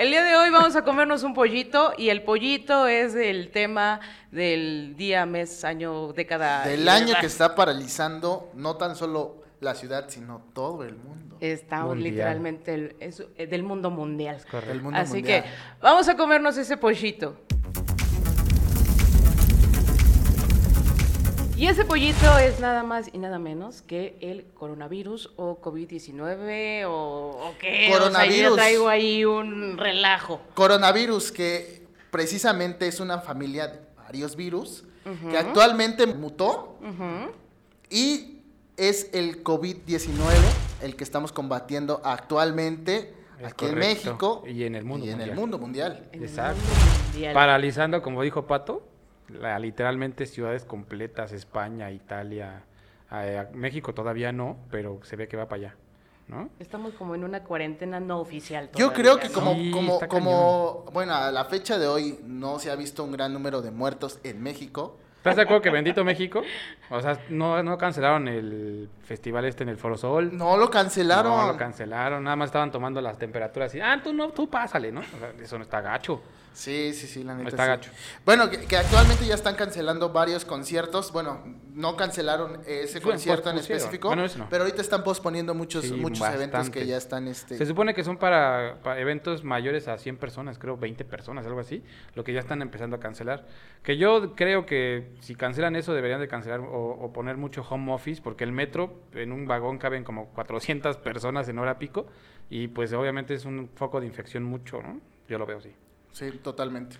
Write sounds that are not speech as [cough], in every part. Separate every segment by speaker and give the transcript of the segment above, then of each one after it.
Speaker 1: El día de hoy vamos a comernos un pollito y el pollito es el tema del día, mes, año, década.
Speaker 2: Del año que está paralizando no tan solo la ciudad, sino todo el mundo.
Speaker 1: Estamos
Speaker 3: Mundial.
Speaker 1: literalmente el- es- eh, del mundo mundial.
Speaker 3: Correcto.
Speaker 2: El mundo
Speaker 1: Así
Speaker 2: mundial.
Speaker 1: que vamos a comernos ese pollito. Y ese pollito es nada más y nada menos que el coronavirus o COVID-19 o, o qué. O sea, yo
Speaker 2: Coronavirus.
Speaker 1: traigo ahí un relajo.
Speaker 2: Coronavirus, que precisamente es una familia de varios virus, que actualmente mutó y es el COVID-19 el que estamos combatiendo actualmente
Speaker 3: Es
Speaker 2: aquí en. México
Speaker 3: Y en el mundo
Speaker 2: y en el mundo mundial.
Speaker 3: Exacto.
Speaker 1: mundo mundial.
Speaker 3: Paralizando, como dijo Pato, la- literalmente ciudades completas, España, Italia, eh, México todavía no, pero se ve que va para allá, ¿no?
Speaker 1: Estamos como en una cuarentena no oficial.
Speaker 2: Yo
Speaker 1: todavía,
Speaker 2: creo que
Speaker 1: ¿no?
Speaker 2: como,
Speaker 3: Sí,
Speaker 2: como,
Speaker 3: está
Speaker 2: como, bueno, a la fecha de hoy no se ha visto un gran número de muertos en México.
Speaker 3: ¿Estás de acuerdo que bendito México? O sea, no, no cancelaron el festival este en el Foro Sol.
Speaker 2: No lo cancelaron.
Speaker 3: No, lo cancelaron, nada más estaban tomando las temperaturas y, ah, tú no, tú pásale, ¿no? O sea, eso no está gacho.
Speaker 2: Sí, sí, sí, la neta.
Speaker 3: Está
Speaker 2: sí.
Speaker 3: gacho.
Speaker 2: Bueno, que, que actualmente ya están cancelando varios conciertos. Bueno, no cancelaron ese concierto en
Speaker 3: pospusieron.
Speaker 2: específico.
Speaker 3: Bueno, eso no.
Speaker 2: Pero ahorita están posponiendo muchos,
Speaker 3: Sí,
Speaker 2: muchos eventos que ya están. Este...
Speaker 3: Se supone que son para, para eventos mayores a 100 personas, creo 20 personas, algo así, lo que ya están empezando a cancelar. Que yo creo que si cancelan eso deberían de cancelar o, o poner mucho home office, porque el metro en un vagón caben como 400 personas en hora pico y pues obviamente es un foco de infección mucho, ¿no? Yo lo veo así.
Speaker 2: Sí, totalmente.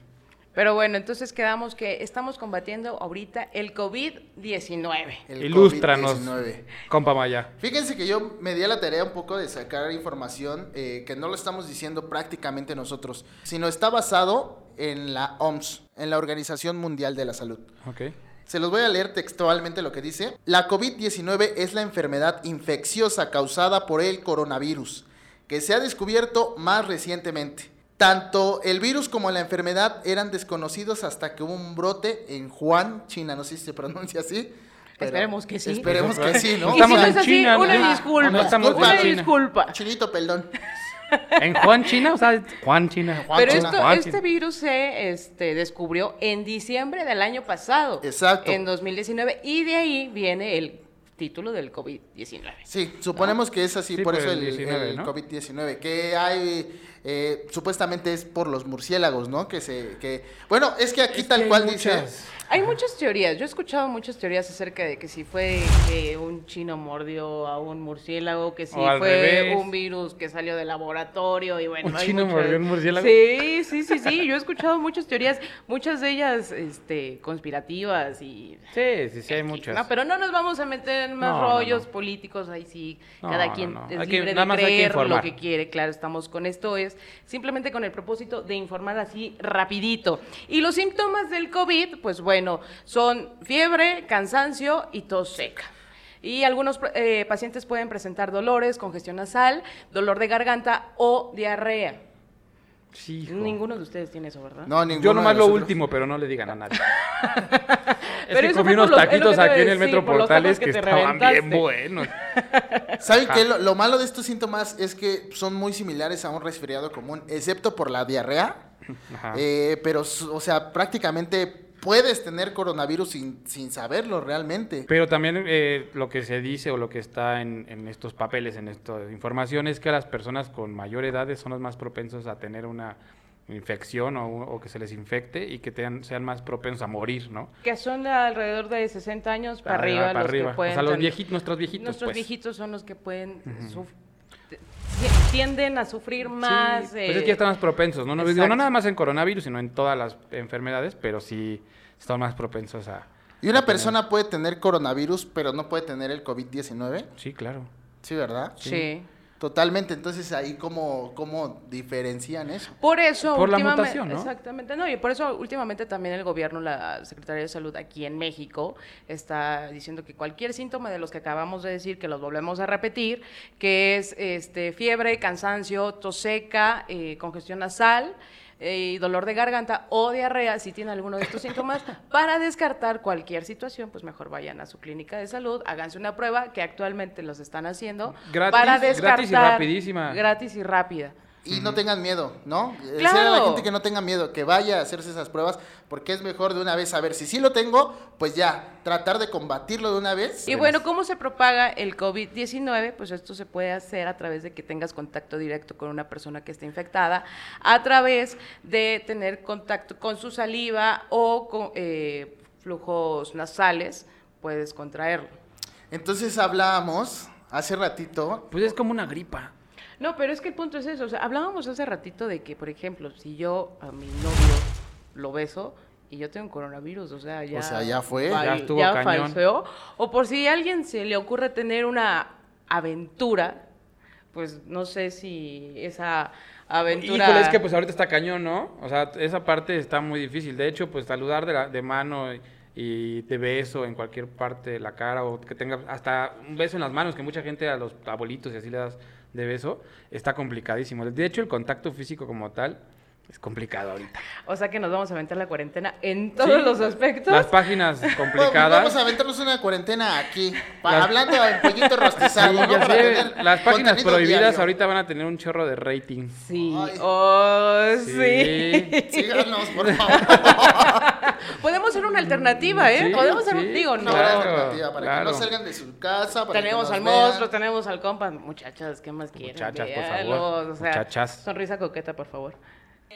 Speaker 1: Pero bueno, entonces quedamos que estamos combatiendo ahorita el COVID-19.
Speaker 2: El
Speaker 3: Ilústranos,
Speaker 2: COVID-19.
Speaker 3: compa Maya.
Speaker 2: Fíjense que yo me di a la tarea un poco de sacar información eh, que no lo estamos diciendo prácticamente nosotros, sino está basado en la OMS, en la Organización Mundial de la Salud.
Speaker 3: Ok.
Speaker 2: Se los voy a leer textualmente lo que dice. La COVID-19 es la enfermedad infecciosa causada por el coronavirus, que se ha descubierto más recientemente. Tanto el virus como la enfermedad eran desconocidos hasta que hubo un brote en Wuhan, China, no sé si se pronuncia así. pero
Speaker 1: Esperemos que sí.
Speaker 2: Esperemos que sí, ¿no?
Speaker 1: Y si
Speaker 3: Estamos
Speaker 1: no
Speaker 3: en
Speaker 1: es así,
Speaker 3: China, ¿no?
Speaker 1: una
Speaker 2: Ah,
Speaker 1: disculpa.
Speaker 2: no estamos en
Speaker 3: China.
Speaker 1: disculpa.
Speaker 2: Chinito, perdón. [laughs]
Speaker 3: ¿En Juan China? O sea, Juan China.
Speaker 2: Juan
Speaker 1: Pero
Speaker 2: China.
Speaker 1: esto,
Speaker 3: Juan
Speaker 1: este
Speaker 3: China.
Speaker 1: virus se este, descubrió en diciembre del año pasado.
Speaker 2: Exacto.
Speaker 1: En 2019. Y de ahí viene el título del COVID-19.
Speaker 2: Sí, suponemos que es así,
Speaker 3: Sí,
Speaker 2: por eso
Speaker 3: el
Speaker 2: el,
Speaker 3: 19,
Speaker 2: el
Speaker 3: ¿no?
Speaker 2: COVID-19, que hay, eh, supuestamente es por los murciélagos, ¿no? Que se, que, bueno, es que aquí
Speaker 3: Es
Speaker 2: tal
Speaker 3: que
Speaker 2: cual dice,
Speaker 3: muchas.
Speaker 1: Hay muchas teorías. Yo he escuchado muchas teorías acerca de que si fue que un chino mordió a un murciélago, que si fue
Speaker 3: revés.
Speaker 1: un virus que salió del laboratorio y bueno.
Speaker 3: ¿Un
Speaker 1: hay
Speaker 3: chino
Speaker 1: muchas-
Speaker 3: mordió a un murciélago?
Speaker 1: Sí, sí, sí, sí. Yo he escuchado muchas teorías, muchas de ellas este, conspirativas y
Speaker 3: Sí, sí, sí, hay muchas.
Speaker 1: No, pero no nos vamos a meter en más
Speaker 3: No,
Speaker 1: rollos
Speaker 3: no.
Speaker 1: políticos, ahí sí,
Speaker 3: No,
Speaker 1: cada quien
Speaker 3: no.
Speaker 1: es
Speaker 3: Hay que-
Speaker 1: libre
Speaker 3: nada
Speaker 1: de
Speaker 3: que
Speaker 1: creer lo que quiere, claro, estamos con esto, es simplemente con el propósito de informar así rapidito. Y los síntomas del COVID, pues bueno, son fiebre, cansancio y tos seca. Y algunos eh, pacientes pueden presentar dolores, congestión nasal, dolor de garganta o diarrea.
Speaker 3: Sí, hijo.
Speaker 1: Ninguno de ustedes tiene eso, ¿verdad?
Speaker 2: no, ninguno
Speaker 3: Yo nomás lo
Speaker 2: nosotros.
Speaker 3: último, pero no le digan a nadie. [laughs] es
Speaker 1: Pero
Speaker 3: que comí unos taquitos aquí en el Metro Portales
Speaker 1: que
Speaker 3: estaban
Speaker 1: reventaste.
Speaker 3: bien buenos.
Speaker 2: ¿Saben qué? Lo, lo malo de estos síntomas es que son muy similares a un resfriado común, excepto por la diarrea,
Speaker 3: Ajá.
Speaker 2: eh, pero, o sea, prácticamente puedes tener coronavirus sin, sin saberlo realmente.
Speaker 3: Pero también eh, lo que se dice o lo que está en, en estos papeles, en esta información, es que las personas con mayor edad son los más propensos a tener una infección o, o que se les infecte y que tengan- sean más propensos a morir, ¿no?
Speaker 1: Que son de alrededor de 60 años para,
Speaker 3: Para
Speaker 1: arriba,
Speaker 3: para
Speaker 1: los
Speaker 3: arriba.
Speaker 1: que pueden
Speaker 3: o sea, los viejitos, nuestros viejitos,
Speaker 1: Nuestros
Speaker 3: pues.
Speaker 1: viejitos son los que pueden t- tienden a sufrir
Speaker 3: Sí,
Speaker 1: más.
Speaker 3: pues es
Speaker 1: eh,
Speaker 3: que ya están más propensos, ¿no? No, digo, no nada más en coronavirus, sino en todas las enfermedades, pero sí están más propensos a...
Speaker 2: Y una persona puede tener coronavirus, pero no puede tener el COVID-19.
Speaker 3: Sí, claro.
Speaker 2: Sí, ¿verdad?
Speaker 1: sí.
Speaker 2: Totalmente. Entonces, ahí cómo, cómo diferencian eso.
Speaker 1: Por eso,
Speaker 3: Por la
Speaker 1: últimamente-
Speaker 3: mutación, ¿no?
Speaker 1: Exactamente, no, y por eso últimamente también el gobierno, la Secretaría de Salud aquí en México, está diciendo que cualquier síntoma de los que acabamos de decir, que los volvemos a repetir, que es este fiebre, cansancio, tos seca, eh, congestión nasal, y dolor de garganta o diarrea, si tiene alguno de estos síntomas, para descartar cualquier situación, pues mejor vayan a su clínica de salud, háganse una prueba que actualmente los están haciendo
Speaker 3: Gratis,
Speaker 1: para
Speaker 3: gratis y
Speaker 1: descartar
Speaker 3: rapidísima.
Speaker 1: gratis y rápida.
Speaker 2: Y no tengan miedo, ¿no? Decirle a
Speaker 1: Claro.
Speaker 2: la gente que no tenga miedo, que vaya a hacerse esas pruebas, porque es mejor de una vez saber si sí lo tengo, pues ya, tratar de combatirlo de una vez.
Speaker 1: Y bueno, ¿cómo se propaga el COVID-19? Pues esto se puede hacer a través de que tengas contacto directo con una persona que esté infectada, a través de tener contacto con su saliva o con eh, flujos nasales, puedes contraerlo.
Speaker 2: Entonces hablábamos hace ratito,
Speaker 3: Pues es como una gripa.
Speaker 1: No, pero es que el punto es eso. O sea, hablábamos hace ratito de que, por ejemplo, si yo a mi novio lo beso y yo tengo coronavirus, o sea, ya.
Speaker 2: sea, ya fue.
Speaker 1: fal-
Speaker 3: Ya estuvo
Speaker 1: ya
Speaker 3: cañón.
Speaker 1: falseó. O por si a alguien se le ocurre tener una aventura, pues no sé si esa aventura.
Speaker 3: Híjole, es que pues ahorita está cañón, ¿no? O sea, esa parte está muy difícil. De hecho, pues saludar de, la- de mano y, y de beso en cualquier parte de la cara o que tenga hasta un beso en las manos, que mucha gente a los abuelitos y así le das de beso, está complicadísimo. De hecho, el contacto físico como tal es complicado ahorita.
Speaker 1: O sea que nos vamos a aventar la cuarentena en todos
Speaker 3: Sí.
Speaker 1: los aspectos.
Speaker 3: Las páginas
Speaker 2: Bueno, [laughs]
Speaker 3: complicadas.
Speaker 2: vamos a aventarnos una cuarentena aquí, pa-
Speaker 3: Las-
Speaker 2: hablando de pollito rostizado,
Speaker 3: Sí,
Speaker 2: ¿no?
Speaker 3: ya
Speaker 2: Para
Speaker 3: sé,
Speaker 2: tener
Speaker 3: las páginas prohibidas
Speaker 2: diario.
Speaker 3: ahorita van a tener un chorro de rating.
Speaker 1: Sí.
Speaker 2: Ay.
Speaker 1: Oh, sí.
Speaker 3: Sí.
Speaker 2: Síganos, por [laughs] favor.
Speaker 1: Podemos ser una alternativa, ¿eh?
Speaker 3: Sí,
Speaker 1: Podemos ser
Speaker 3: sí,
Speaker 1: un. Digo,
Speaker 2: Una
Speaker 1: no.
Speaker 3: Claro,
Speaker 2: alternativa para
Speaker 3: claro.
Speaker 2: que no salgan de su casa. Para
Speaker 1: Tenemos
Speaker 2: que
Speaker 1: al
Speaker 2: vean.
Speaker 1: monstruo, tenemos al compa. Muchachas, ¿qué más quieren?
Speaker 3: Muchachas, por favor.
Speaker 1: O sea,
Speaker 3: Muchachas.
Speaker 1: Sonrisa coqueta, por favor.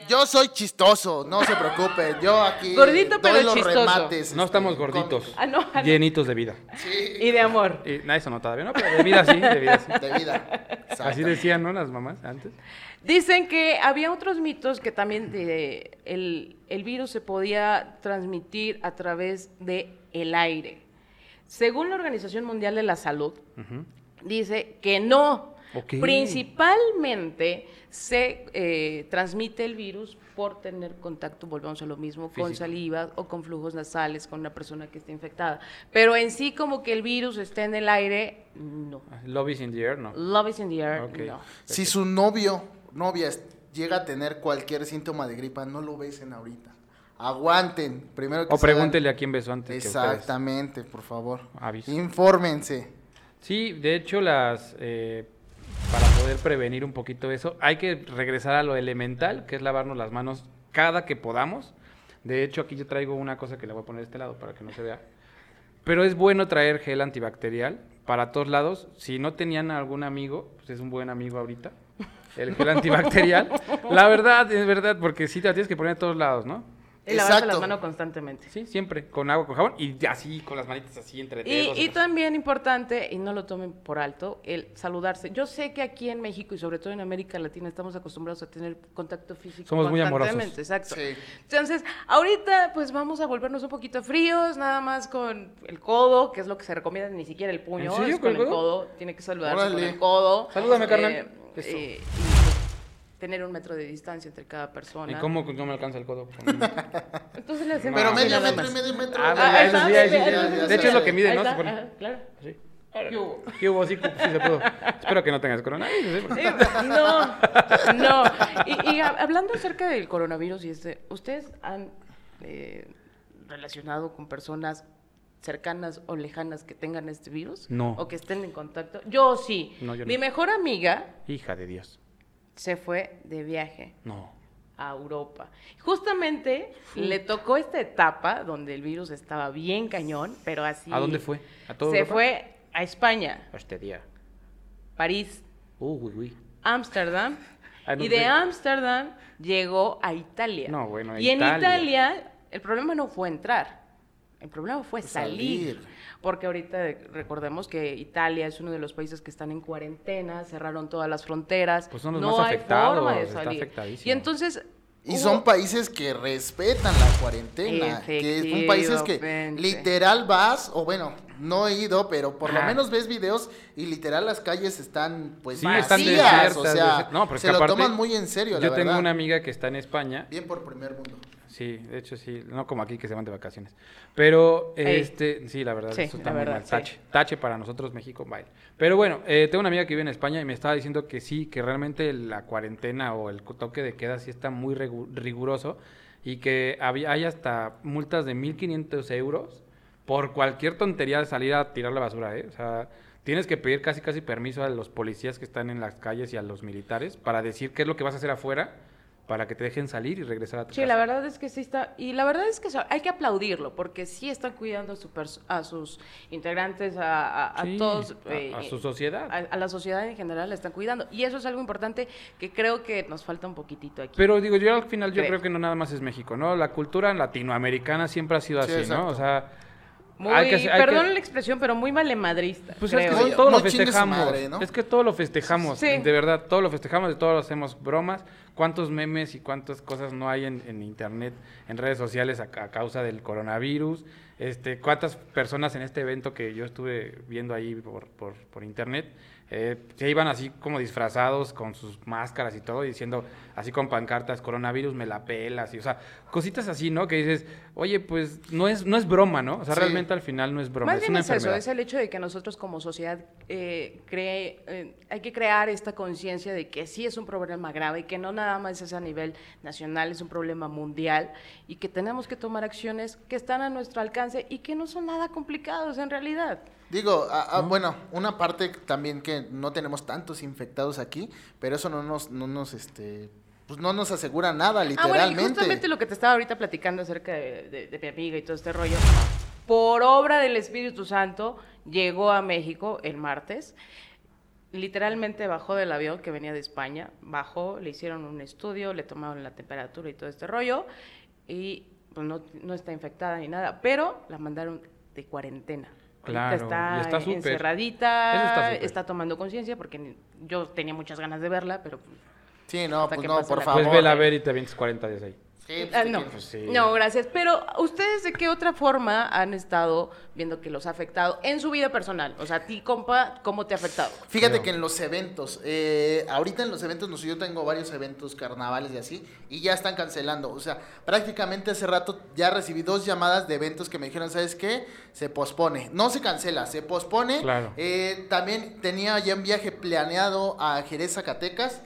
Speaker 2: Yo soy chistoso, no se preocupe. Yo aquí
Speaker 1: Gordito,
Speaker 2: doy
Speaker 1: pero
Speaker 2: los
Speaker 1: chistoso.
Speaker 2: remates.
Speaker 3: No
Speaker 2: este,
Speaker 3: estamos gorditos,
Speaker 2: cómicos.
Speaker 1: Ah, no. ah, no.
Speaker 3: llenitos de vida.
Speaker 2: Sí,
Speaker 1: Y de amor.
Speaker 3: Y, no, eso no todavía, ¿no? Pero de vida sí, de vida sí.
Speaker 2: de vida.
Speaker 3: Así
Speaker 2: Exacto.
Speaker 3: decían, ¿no? Las mamás antes.
Speaker 1: Dicen que había otros mitos que también de, el, el virus se podía transmitir a través de el aire. Según la Organización Mundial de la Salud, dice que no. Principalmente se eh, transmite el virus por tener contacto, volvemos a lo mismo, con saliva o con flujos nasales con una persona que esté infectada. Pero en sí como que el virus esté en el aire, no.
Speaker 3: Love is in the air, ¿no?
Speaker 1: Love is in the air, no.
Speaker 2: Si su novio, novia, llega a tener cualquier síntoma de gripa, no lo besen ahorita. Aguanten. Primero que
Speaker 3: O
Speaker 2: se hagan-
Speaker 3: pregúntele a quién besó antes que.
Speaker 2: Exactamente, por favor.
Speaker 3: Aviso.
Speaker 2: Infórmense.
Speaker 3: Sí, de hecho, las eh, poder prevenir un poquito eso, hay que regresar a lo elemental, que es lavarnos las manos cada que podamos. De hecho, aquí yo traigo una cosa que le voy a poner de este lado para que no se vea. Pero es bueno traer gel antibacterial para todos lados. Si no tenían algún amigo, pues es un buen amigo ahorita. El gel [laughs] antibacterial. La verdad, es verdad, porque sí te la tienes que poner a todos lados, ¿no?
Speaker 1: Y lavarse las manos constantemente.
Speaker 3: Sí, siempre, con agua, con jabón y así, con las manitas así entre
Speaker 1: Y,
Speaker 3: dedos.
Speaker 1: y también importante, y no lo tomen por alto, el saludarse. Yo sé que aquí en México y sobre todo en América Latina estamos acostumbrados a tener contacto físico.
Speaker 3: Somos muy amorosos.
Speaker 1: constantemente, Exacto.
Speaker 2: Sí.
Speaker 1: Entonces, ahorita pues vamos a volvernos un poquito fríos, nada más con el codo, que es lo que se recomienda, ni siquiera el puño,
Speaker 3: ¿En serio,
Speaker 1: es con
Speaker 3: con
Speaker 1: el codo, tiene que saludarse con el codo.
Speaker 3: Salúdame, carnal.
Speaker 1: Eh,
Speaker 3: Eso.
Speaker 1: eh, y, pues, tener un metro de distancia entre cada persona.
Speaker 3: ¿Y cómo no me alcanza el codo? [laughs]
Speaker 1: Entonces le hacemos
Speaker 2: Pero medio metro y medio metro.
Speaker 3: Ah,
Speaker 1: Ah,
Speaker 3: De hecho, es lo que mide, ¿no?
Speaker 1: Claro.
Speaker 3: Sí. ¿Qué hubo? ¿Qué hubo? Sí, sí se pudo. Espero que no tengas coronavirus. ¿eh?
Speaker 1: No, no. Y, y ha- hablando acerca del coronavirus y este, ¿ustedes han eh, relacionado con personas cercanas o lejanas que tengan este virus?
Speaker 3: No.
Speaker 1: ¿O que estén en contacto? Yo sí.
Speaker 3: No, yo no.
Speaker 1: Mi mejor amiga
Speaker 3: Hija de Dios.
Speaker 1: Se fue de viaje
Speaker 3: No.
Speaker 1: a Europa. Justamente le tocó esta etapa donde el virus estaba bien cañón, pero así...
Speaker 3: ¿A dónde fue? ¿A todo
Speaker 1: Se
Speaker 3: Europa?
Speaker 1: fue a España,
Speaker 3: Este día.
Speaker 1: París,
Speaker 3: uy, uy.
Speaker 1: Ámsterdam.
Speaker 3: Ah,
Speaker 1: y de. Ámsterdam llegó a Italia.
Speaker 3: No, bueno, a
Speaker 1: Y en.
Speaker 3: Italia,
Speaker 1: el problema no fue entrar. El problema fue salir.
Speaker 2: Salir.
Speaker 1: Porque ahorita recordemos que Italia es uno de los países que están en cuarentena, cerraron todas las fronteras.
Speaker 3: Pues son los
Speaker 1: no
Speaker 3: más
Speaker 1: hay
Speaker 3: afectados,
Speaker 1: forma de salir. Y entonces.
Speaker 2: Y son países que respetan la cuarentena, que son países que literal vas, o bueno, no he ido, pero por lo
Speaker 3: Ajá.
Speaker 2: menos ves videos y literal las calles están pues
Speaker 3: Sí,
Speaker 2: vacías,
Speaker 3: están
Speaker 2: o
Speaker 3: desiertas,
Speaker 2: sea,
Speaker 3: desert- no,
Speaker 2: se lo
Speaker 3: aparte,
Speaker 2: toman muy en serio, la
Speaker 3: Yo tengo
Speaker 2: verdad.
Speaker 3: una amiga que está en España.
Speaker 2: Bien por primer mundo.
Speaker 3: Sí, de hecho sí, no como aquí que se van de vacaciones. Pero,
Speaker 1: Ey.
Speaker 3: este, sí, la verdad,
Speaker 1: Sí,
Speaker 3: eso está muy
Speaker 1: verdad,
Speaker 3: mal.
Speaker 1: sí.
Speaker 3: Tache, tache para nosotros México, bye. Pero bueno, eh, tengo una amiga que vive en España y me estaba diciendo que sí, que realmente la cuarentena o el toque de queda sí está muy riguroso y que había, hay hasta multas de 1.500 euros por cualquier tontería de salir a tirar la basura, ¿eh? O sea, tienes que pedir casi casi permiso a los policías que están en las calles y a los militares para decir qué es lo que vas a hacer afuera para que te dejen salir y regresar a tu
Speaker 1: Sí,
Speaker 3: casa.
Speaker 1: la verdad es que sí está, y la verdad es que hay que aplaudirlo, porque sí están cuidando a, su pers- a sus integrantes, a, a- a
Speaker 3: Sí,
Speaker 1: todos.
Speaker 3: a-
Speaker 1: eh,
Speaker 3: a su sociedad.
Speaker 1: A, a la sociedad en general la están cuidando, y eso es algo importante que creo que nos falta un poquitito aquí.
Speaker 3: Pero digo, yo al final yo
Speaker 1: Creo.
Speaker 3: creo que no nada más es México, ¿no? La cultura latinoamericana siempre ha sido
Speaker 2: Sí,
Speaker 3: así,
Speaker 2: exacto.
Speaker 3: ¿no? O sea,
Speaker 1: muy,
Speaker 3: hay que- hay que-
Speaker 1: perdón la expresión, pero muy malemadrista.
Speaker 3: Pues es que
Speaker 2: yo.
Speaker 3: todo lo festejamos.
Speaker 2: madre, ¿no?
Speaker 3: Es que todo lo festejamos.
Speaker 1: Sí.
Speaker 3: De verdad, todo lo festejamos, de todo lo hacemos bromas. ¿Cuántos memes y cuántas cosas no hay en, en internet, en redes sociales a, a causa del coronavirus? Este, ¿Cuántas personas en este evento que yo estuve viendo ahí por, por, por internet eh, se iban así como disfrazados con sus máscaras y todo, diciendo así con pancartas, coronavirus me la pelas, y, o sea, cositas así, ¿no? Que dices, oye, pues no es, no es broma, ¿no? O sea,
Speaker 2: Sí.
Speaker 3: realmente al final no es broma,
Speaker 1: Más
Speaker 3: es
Speaker 1: bien
Speaker 3: una
Speaker 1: es eso,
Speaker 3: enfermedad.
Speaker 1: es el hecho de que nosotros como sociedad eh, cree, eh, hay que crear esta conciencia de que sí es un problema grave y que no nada más es a nivel nacional, es un problema mundial y que tenemos que tomar acciones que están a nuestro alcance y que no son nada complicados en realidad.
Speaker 2: Digo, a- a- bueno, una parte también que no tenemos tantos infectados aquí, pero eso no nos, no nos, este, pues no nos asegura nada,
Speaker 1: Ah, bueno, y
Speaker 2: literalmente.
Speaker 1: justamente lo que te estaba ahorita platicando acerca de, de- de mi amiga y todo este rollo, por obra del Espíritu Santo, llegó a México el martes. Literalmente bajó del avión que venía de España, bajó, le hicieron un estudio, le tomaron la temperatura y todo este rollo, y pues no, no está infectada ni nada, pero la mandaron de cuarentena. Ahorita
Speaker 3: Claro,
Speaker 1: está,
Speaker 3: está
Speaker 1: encerradita,
Speaker 3: Eso está
Speaker 1: está, tomando conciencia, porque yo tenía muchas ganas de verla, pero pues,
Speaker 2: Sí, no, pues no, por favor.
Speaker 3: Pues vela a ver y te vienes 40 días ahí.
Speaker 2: Sí, pues,
Speaker 1: Ah,
Speaker 2: ¿qué
Speaker 1: no.
Speaker 3: Pues sí.
Speaker 1: No, gracias. Pero ustedes de qué otra forma han estado viendo que los ha afectado en su vida personal? O sea, a ti, compa, ¿cómo te ha afectado?
Speaker 2: Fíjate que en los eventos, eh, ahorita en los eventos, no sé, yo tengo varios eventos carnavales y así, y ya están cancelando. O sea, prácticamente hace rato ya recibí dos llamadas de eventos que me dijeron, ¿sabes qué? Se pospone. No se cancela, se pospone.
Speaker 3: Claro.
Speaker 2: Eh, también tenía ya un viaje planeado a Jerez, Zacatecas.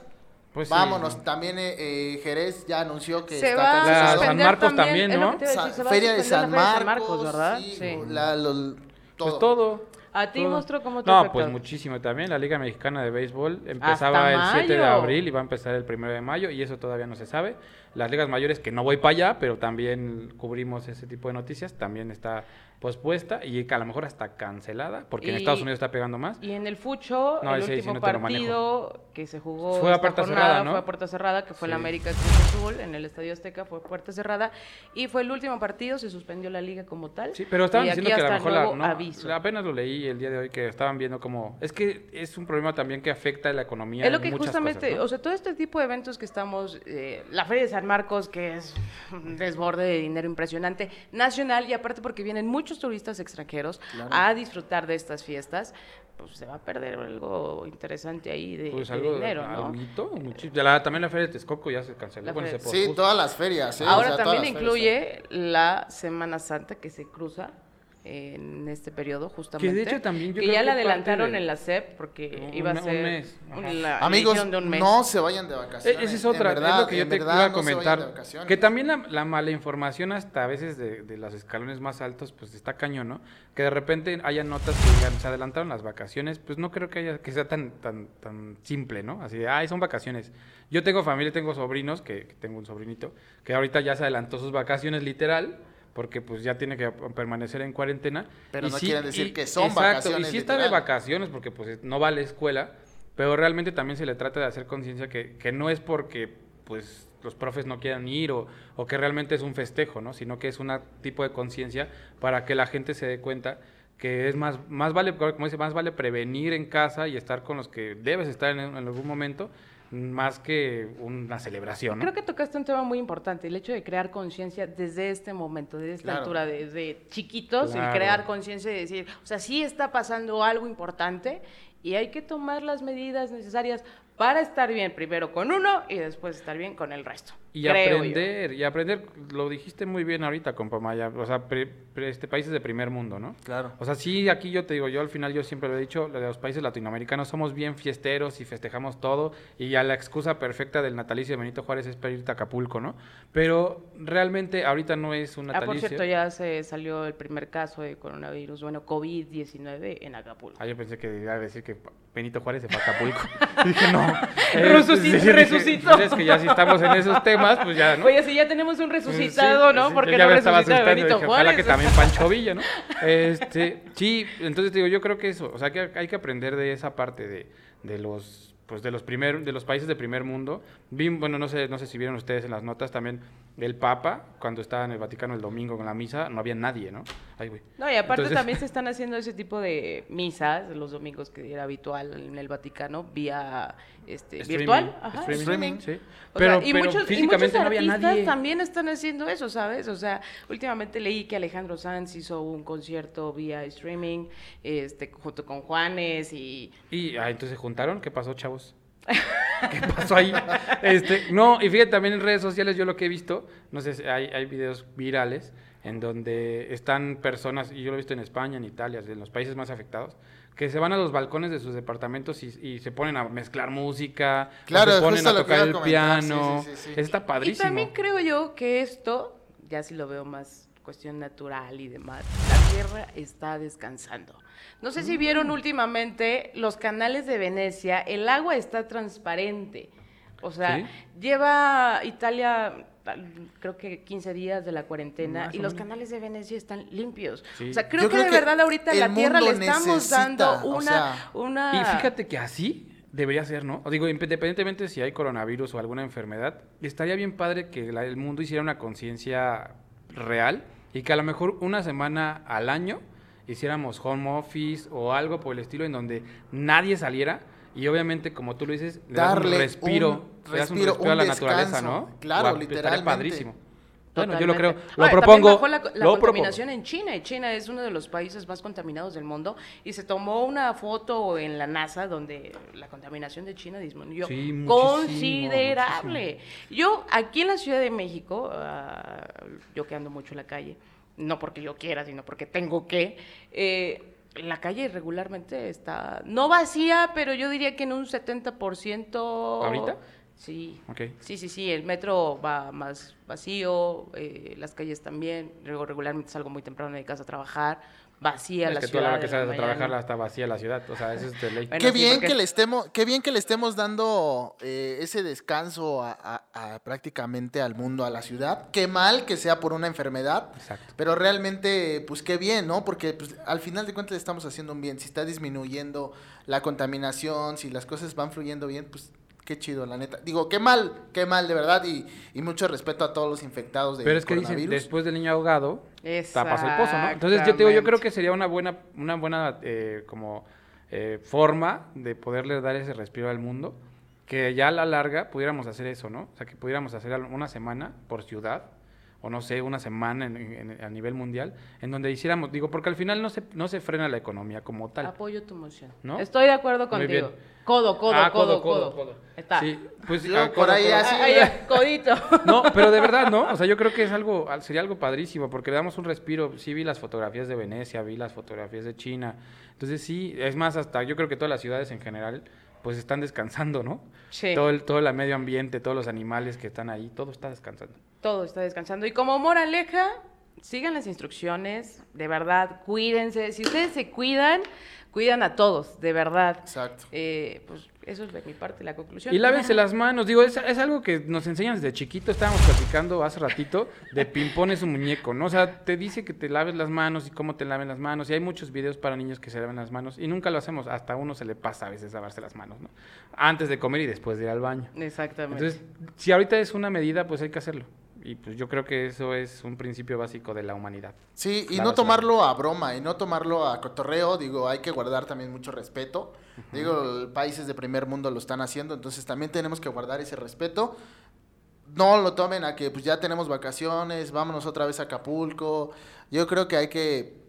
Speaker 3: Pues sí,
Speaker 2: Vámonos,
Speaker 3: ¿no?
Speaker 2: también eh, eh, Jerez ya anunció que
Speaker 1: Se
Speaker 2: está
Speaker 1: va a.
Speaker 3: San Marcos también, ¿no?
Speaker 1: a
Speaker 2: Sa-
Speaker 1: decir, se va
Speaker 2: Feria de San
Speaker 1: de
Speaker 2: Marcos,
Speaker 1: ¿verdad?
Speaker 2: sí, la- lo- todo.
Speaker 3: Pues todo.
Speaker 1: ¿A ti,
Speaker 3: todo.
Speaker 1: monstruo, cómo te
Speaker 3: No,
Speaker 1: afectado?
Speaker 3: pues muchísimo también. La Liga Mexicana de Béisbol empezaba
Speaker 1: Hasta
Speaker 3: el 7 de abril y va a empezar el 1 de mayo y eso todavía no se sabe. Las ligas mayores, que no voy para allá, pero también cubrimos ese tipo de noticias, también está pospuesta y a lo mejor hasta cancelada, porque en
Speaker 1: Y-
Speaker 3: Estados Unidos está pegando más.
Speaker 1: Y en el Fucho,
Speaker 3: No,
Speaker 1: el
Speaker 3: ese
Speaker 1: último
Speaker 3: no
Speaker 1: partido que se jugó
Speaker 3: Fue a puerta
Speaker 1: jornada
Speaker 3: cerrada, ¿no?
Speaker 1: fue a puerta cerrada, que fue
Speaker 3: Sí.
Speaker 1: América Cruz Azul en el Estadio Azteca, fue puerta cerrada y fue el último partido, se suspendió la liga como tal.
Speaker 3: Sí, pero estaban diciendo que a lo mejor la, no,
Speaker 1: aviso.
Speaker 3: apenas lo leí el día de hoy que estaban viendo como es que es un problema también que afecta a la economía.
Speaker 1: Es lo
Speaker 3: en
Speaker 1: que justamente,
Speaker 3: cosas,
Speaker 1: o sea, todo este tipo de eventos que estamos, eh, la Feria de San Marcos, que es un desborde de dinero impresionante, nacional, y aparte porque vienen muchos turistas extranjeros
Speaker 2: Claro.
Speaker 1: a disfrutar de estas fiestas, pues se va a perder algo interesante ahí de,
Speaker 3: Pues
Speaker 1: de dinero, ¿no?
Speaker 3: De la- también la feria de Texcoco ya se canceló.
Speaker 1: La
Speaker 3: bueno,
Speaker 1: feria-
Speaker 3: se
Speaker 2: Sí, todas las ferias. ¿eh? O
Speaker 1: Ahora
Speaker 2: sea,
Speaker 1: también
Speaker 2: ferias
Speaker 1: incluye la Semana Santa que se cruza en este periodo justamente.
Speaker 3: de hecho también yo
Speaker 1: que
Speaker 3: creo
Speaker 1: ya
Speaker 3: que
Speaker 1: la adelantaron
Speaker 3: de-
Speaker 1: en la SEP porque
Speaker 3: Un-
Speaker 1: iba a ser
Speaker 3: mes,
Speaker 1: un- la
Speaker 2: Amigos,
Speaker 1: de un mes.
Speaker 2: no se vayan de
Speaker 3: E-
Speaker 2: vacaciones.
Speaker 3: Esa es
Speaker 2: en
Speaker 3: otra,
Speaker 2: verdad,
Speaker 3: es lo que yo te
Speaker 2: verdad,
Speaker 3: iba a comentar. que también la, la mala información hasta a veces de, de los escalones más altos, pues está cañón, ¿no? Que de repente haya notas que digan, se adelantaron las vacaciones, pues no creo que haya que sea tan tan tan simple, ¿no? Así de, ay, son vacaciones. Yo tengo familia, tengo sobrinos, que, que tengo un sobrinito, que ahorita ya se adelantó sus vacaciones literal, porque pues ya tiene que permanecer en cuarentena.
Speaker 2: Pero
Speaker 3: Y
Speaker 2: no
Speaker 3: sí-
Speaker 2: quieren decir
Speaker 3: y-
Speaker 2: que son
Speaker 3: exacto,
Speaker 2: vacaciones,
Speaker 3: Y sí está de vacaciones, porque pues no va a la escuela, pero realmente también se le trata de hacer conciencia que, que no es porque pues los profes no quieran ir o, o que realmente es un festejo, ¿no? Sino que es un tipo de conciencia para que la gente se dé cuenta que es más, más vale, como dice, más vale prevenir en casa y estar con los que debes estar en, en algún momento, más que una celebración, ¿no?
Speaker 1: Creo que tocaste un tema muy importante, el hecho de crear conciencia desde este momento, desde esta
Speaker 2: Claro.
Speaker 1: altura, desde chiquitos,
Speaker 3: Claro.
Speaker 1: el crear conciencia y decir, o sea, sí está pasando algo importante y hay que tomar las medidas necesarias para estar bien primero con uno y después estar bien con el resto.
Speaker 3: Y
Speaker 1: creo yo.
Speaker 3: aprender, y aprender, lo dijiste muy bien ahorita, compa Maya, o sea, pre- pre- este, países de primer mundo, ¿no?
Speaker 2: Claro.
Speaker 3: O sea, sí, aquí yo te digo, yo al final yo siempre lo he dicho, los países latinoamericanos somos bien fiesteros y festejamos todo, y ya la excusa perfecta del natalicio de Benito Juárez es para irte a Acapulco, ¿no? Pero realmente ahorita no es un
Speaker 1: Ah,
Speaker 3: natalicio.
Speaker 1: por cierto, ya se salió el primer caso de coronavirus, bueno, COVID-19 en Acapulco.
Speaker 3: Ah, yo pensé que iba a decir que Benito Juárez se fue a [laughs] Acapulco. dije, no. Dije,
Speaker 1: resucitó.
Speaker 3: pues es que ya si estamos en esos temas, [laughs] pues ya, ¿no?
Speaker 1: Oye, si ya tenemos un resucitado,
Speaker 3: Sí,
Speaker 1: ¿no?
Speaker 3: sí,
Speaker 1: Porque no resucita Benito
Speaker 3: dije, ojalá
Speaker 1: Juárez.
Speaker 3: que también Pancho [laughs] Villa, ¿no? Este, sí, entonces te digo, yo creo que eso, o sea, que hay que aprender de esa parte de, de los pues de los primer, de los países de primer mundo. Vi, bueno, no sé, no sé si vieron ustedes en las notas también el Papa cuando estaba en el Vaticano el domingo con la misa, no había nadie, ¿no? Ay, güey.
Speaker 1: No, y aparte
Speaker 3: Entonces-
Speaker 1: también se están haciendo ese tipo de misas los domingos que era habitual en el Vaticano vía este,
Speaker 3: Streaming,
Speaker 1: virtual. Ajá,
Speaker 3: streaming,
Speaker 2: streaming.
Speaker 3: sí.
Speaker 1: O
Speaker 3: Pero,
Speaker 1: sea, y,
Speaker 3: pero
Speaker 1: muchos, y muchos
Speaker 3: físicamente no había
Speaker 1: artistas
Speaker 3: nadie.
Speaker 1: también están haciendo eso, ¿sabes? O sea, últimamente leí que Alejandro Sanz hizo un concierto vía streaming, este, junto con Juanes y...
Speaker 3: Y ah, entonces se juntaron, ¿qué pasó, chavos? ¿Qué pasó ahí? Este, no, y fíjate, también en redes sociales yo lo que he visto, no sé, si hay, hay videos virales en donde están personas, y yo lo he visto en España, en Italia, en los países más afectados, que se van a los balcones de sus departamentos y, y se ponen a mezclar música,
Speaker 2: Claro,
Speaker 3: se ponen a tocar el
Speaker 2: comentar,
Speaker 3: piano,
Speaker 2: sí, sí, sí.
Speaker 3: está
Speaker 1: Y
Speaker 3: padrísimo.
Speaker 1: también creo yo que esto, ya si lo veo más cuestión natural y demás, Tierra está descansando. No sé si
Speaker 3: Mm.
Speaker 1: vieron últimamente los canales de Venecia, el agua está transparente. O sea,
Speaker 3: ¿Sí?
Speaker 1: lleva Italia tal- creo que 15 días de la cuarentena
Speaker 3: Más
Speaker 1: y
Speaker 3: o
Speaker 1: los canales de Venecia están limpios.
Speaker 3: Sí.
Speaker 1: O sea, creo que
Speaker 2: creo
Speaker 1: de
Speaker 2: que
Speaker 1: verdad ahorita la Tierra le estamos
Speaker 2: necesita,
Speaker 1: dando
Speaker 2: o
Speaker 1: una,
Speaker 2: sea,
Speaker 1: una...
Speaker 3: Y fíjate que así debería ser, ¿no? O Digo, independientemente si hay coronavirus o alguna enfermedad, estaría bien padre que la- el mundo hiciera una conciencia real y que a lo mejor una semana al año hiciéramos home office o algo por el estilo en donde nadie saliera y obviamente, como tú lo dices, le das
Speaker 2: Darle
Speaker 3: un respiro,
Speaker 2: un
Speaker 3: le das un
Speaker 2: respiro,
Speaker 3: respiro a la naturaleza. ¿no?
Speaker 2: Claro,
Speaker 3: Guau, Estaría
Speaker 2: literalmente.
Speaker 3: padrísimo. Bueno, yo lo creo, lo
Speaker 1: Ahora,
Speaker 3: propongo.
Speaker 1: Bajó la, la
Speaker 3: lo
Speaker 1: contaminación en China y China es uno de los países más contaminados del mundo y se tomó una foto en la NASA donde la contaminación de China disminuyó
Speaker 3: Sí, muchísimo,
Speaker 1: considerable. Yo aquí en la Ciudad de México, ah, yo que ando mucho en la calle, no porque yo quiera, sino porque tengo que, eh, la calle regularmente está, no vacía, pero yo diría que en un 70%.
Speaker 3: ¿Ahorita?
Speaker 1: Sí. Sí, sí, sí, el metro va más vacío, eh, las calles también. Luego regularmente salgo muy temprano de casa a trabajar, vacía
Speaker 3: Es
Speaker 1: la
Speaker 3: que tú a la
Speaker 1: ciudad.
Speaker 3: hora que sales a trabajar está vacía la ciudad, o sea, eso es de ley.
Speaker 1: Bueno,
Speaker 2: qué
Speaker 1: sí,
Speaker 2: bien
Speaker 1: porque-
Speaker 2: que le estemos, qué bien que le estemos dando eh, ese descanso a, a- a prácticamente al mundo, a la ciudad. Qué mal que sea por una enfermedad,
Speaker 3: Exacto.
Speaker 2: pero realmente, pues qué bien, ¿no? Porque pues, al final de cuentas le estamos haciendo un bien. Si está disminuyendo la contaminación, si las cosas van fluyendo bien, pues qué chido, la neta. Digo, qué mal, qué mal, de verdad, y, y mucho respeto a todos los infectados de
Speaker 3: Pero es que dicen, después del niño ahogado, tapas el pozo, ¿no? Entonces yo te digo, yo creo que sería una buena, una buena eh, como eh, forma de poderle dar ese respiro al mundo, que ya a la larga pudiéramos hacer eso, ¿no? O sea, que pudiéramos hacer una semana por ciudad, o no sé, una semana en- en- a nivel mundial, en donde hiciéramos, digo, porque al final no se, no se frena la economía como tal.
Speaker 1: Apoyo tu moción.
Speaker 3: ¿No?
Speaker 1: Estoy de acuerdo
Speaker 3: Muy bien.
Speaker 1: contigo. Codo, codo,
Speaker 3: Ah,
Speaker 1: codo, codo, Está.
Speaker 3: Sí, pues ah,
Speaker 2: por
Speaker 3: codo,
Speaker 2: ahí
Speaker 3: codo.
Speaker 2: así.
Speaker 1: Ah, codito. [laughs]
Speaker 3: No, pero de verdad, ¿no? O sea, yo creo que es algo, al- sería algo padrísimo, porque le damos un respiro. Sí vi las fotografías de Venecia, vi las fotografías de China. Entonces sí, es más, hasta yo creo que todas las ciudades en general, pues están descansando, ¿no?
Speaker 1: Sí.
Speaker 3: Todo el, todo el medio ambiente, todos los animales que están ahí, todo está descansando.
Speaker 1: Todo está descansando. Y como moraleja, sigan las instrucciones, de verdad, cuídense. Si ustedes se cuidan, cuidan a todos, de verdad.
Speaker 2: Exacto.
Speaker 1: Eh, pues eso es de mi parte, la conclusión.
Speaker 3: Y lávense las manos, digo, es, es algo que nos enseñan desde chiquito, estábamos platicando hace ratito de Pimpón es un muñeco, ¿no? O sea, te dice que te laves las manos y cómo te laven las manos, y hay muchos videos para niños que se laven las manos, y nunca lo hacemos, hasta a uno se le pasa a veces lavarse las manos, ¿no? Antes de comer y después de ir al baño.
Speaker 1: Exactamente.
Speaker 3: Entonces, si ahorita es una medida, pues hay que hacerlo. Y pues yo creo que eso es un principio básico de la humanidad.
Speaker 2: Sí, y
Speaker 3: Claro,
Speaker 2: no
Speaker 3: claro.
Speaker 2: tomarlo a broma y no tomarlo a cotorreo, digo, hay que guardar también mucho respeto. Digo, países de primer mundo lo están haciendo, entonces también tenemos que guardar ese respeto. No lo tomen a que pues ya tenemos vacaciones, vámonos otra vez a Acapulco. Yo creo que hay que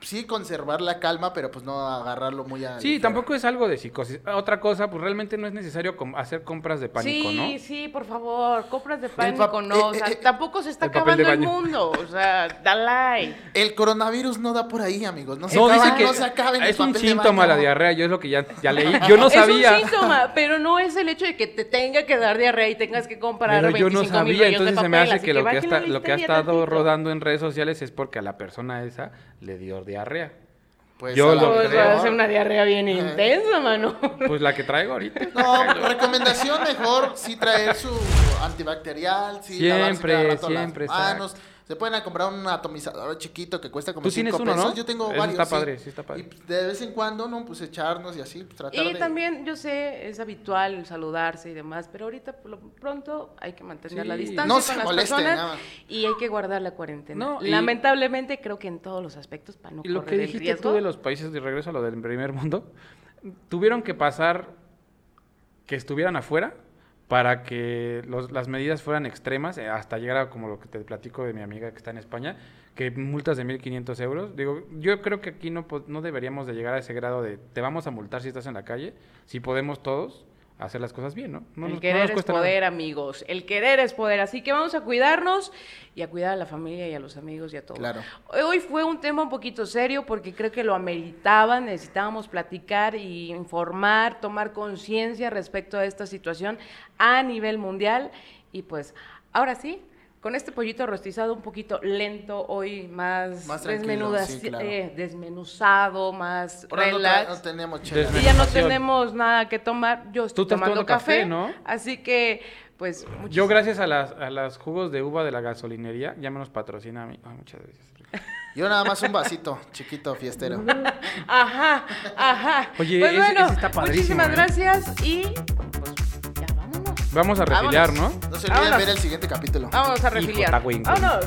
Speaker 2: sí conservar la calma, pero pues no agarrarlo muy a...
Speaker 3: Sí, tampoco es algo de psicosis. Otra cosa, pues realmente no es necesario com- hacer compras de pánico,
Speaker 1: sí,
Speaker 3: ¿no?
Speaker 1: sí, por favor, compras de pánico, no, o sea,
Speaker 2: eh, eh,
Speaker 1: tampoco se está
Speaker 3: el
Speaker 1: acabando el mundo, o sea, dale.
Speaker 2: El coronavirus no da por ahí, amigos. No se,
Speaker 3: No,
Speaker 2: acaba,
Speaker 3: dice que
Speaker 2: no se acaba en el
Speaker 3: es un
Speaker 2: de
Speaker 3: síntoma
Speaker 2: baño.
Speaker 3: la diarrea, yo es lo que ya, ya leí. [laughs] Yo no sabía.
Speaker 1: Es un síntoma, pero no es el hecho de que te tenga que dar diarrea y tengas que comprar
Speaker 3: Pero yo no
Speaker 1: 25 mil
Speaker 3: sabía,
Speaker 1: de
Speaker 3: entonces se me hace que lo que, ha lo que ha estado rodando en redes sociales es porque a la persona esa le dio diarrea.
Speaker 2: Pues
Speaker 3: Yo lo
Speaker 1: Pues
Speaker 3: creo.
Speaker 1: va a ser una diarrea bien intensa, mano.
Speaker 3: Pues la que traigo ahorita.
Speaker 2: No, recomendación mejor sí traer su antibacterial, sí lavarse
Speaker 3: Siempre,
Speaker 2: cada rato
Speaker 3: siempre,
Speaker 2: las manos. Se pueden comprar un atomizador chiquito que cuesta como
Speaker 3: Tú tienes
Speaker 2: 5
Speaker 3: uno,
Speaker 2: pesos.
Speaker 3: ¿no?
Speaker 2: Yo tengo
Speaker 3: Eso
Speaker 2: varios.
Speaker 3: está
Speaker 2: sí.
Speaker 3: padre, sí está padre.
Speaker 2: Y de vez en cuando, ¿no? Pues echarnos y así, pues, tratar
Speaker 1: Y
Speaker 2: de...
Speaker 1: también, yo sé, es habitual saludarse y demás, pero ahorita por lo pronto hay que mantener la distancia
Speaker 2: No
Speaker 1: con
Speaker 2: se
Speaker 1: las
Speaker 2: molesten,
Speaker 1: personas
Speaker 2: nada.
Speaker 1: y hay que guardar la cuarentena.
Speaker 3: No, y-
Speaker 1: Lamentablemente creo que en todos los aspectos para no
Speaker 3: Y lo
Speaker 1: correr
Speaker 3: que
Speaker 1: el
Speaker 3: dijiste
Speaker 1: riesgo.
Speaker 3: tú de los países de regreso a lo del primer mundo, tuvieron que pasar que estuvieran afuera para que los- las medidas fueran extremas, eh, hasta llegar a como lo que te platico de mi amiga que está en España, que multas de 1.500 euros. Digo, yo creo que aquí no, no deberíamos de llegar a ese grado de te vamos a multar si estás en la calle, si podemos todos hacer las cosas bien, ¿no? No
Speaker 1: el
Speaker 3: nos- no
Speaker 1: querer es
Speaker 3: nada.
Speaker 1: poder, amigos. El querer es poder. Así que vamos a cuidarnos y a cuidar a la familia y a los amigos y a todos.
Speaker 2: Claro.
Speaker 1: Hoy fue un tema un poquito serio porque creo que lo ameritaba. Necesitábamos platicar y informar, tomar conciencia respecto a esta situación a nivel mundial. Y pues, ahora sí. Con este pollito rostizado un poquito lento, hoy más,
Speaker 2: Más tranquilo,
Speaker 1: desmenuda-
Speaker 2: sí, claro.
Speaker 1: eh, desmenuzado, más
Speaker 2: Por ahora
Speaker 1: relax.
Speaker 2: no tenemos chela.
Speaker 3: Desmen-
Speaker 1: Y ya no tenemos nada que tomar. Yo estoy
Speaker 3: estás
Speaker 1: tomando
Speaker 3: tomando
Speaker 1: café,
Speaker 3: café, ¿no?
Speaker 1: Así que, pues,
Speaker 3: Yo
Speaker 1: muchísimas-
Speaker 3: gracias a las, a las jugos de uva de la gasolinería, ya me los patrocina a mí. Ay, muchas gracias.
Speaker 2: Yo nada más un vasito, chiquito, fiestero. [laughs]
Speaker 1: Ajá, ajá.
Speaker 3: Oye,
Speaker 1: pues
Speaker 3: ese-
Speaker 1: bueno,
Speaker 3: ese está padrísimo,
Speaker 1: muchísimas
Speaker 3: ¿eh?
Speaker 1: gracias y pues.
Speaker 3: Vamos a refiliar, ¿no?
Speaker 2: No se olviden
Speaker 1: Vámonos.
Speaker 2: ver el siguiente capítulo.
Speaker 1: Vámonos a
Speaker 3: Hijo,
Speaker 1: refiliar.
Speaker 3: está güey, güey.
Speaker 1: Vámonos.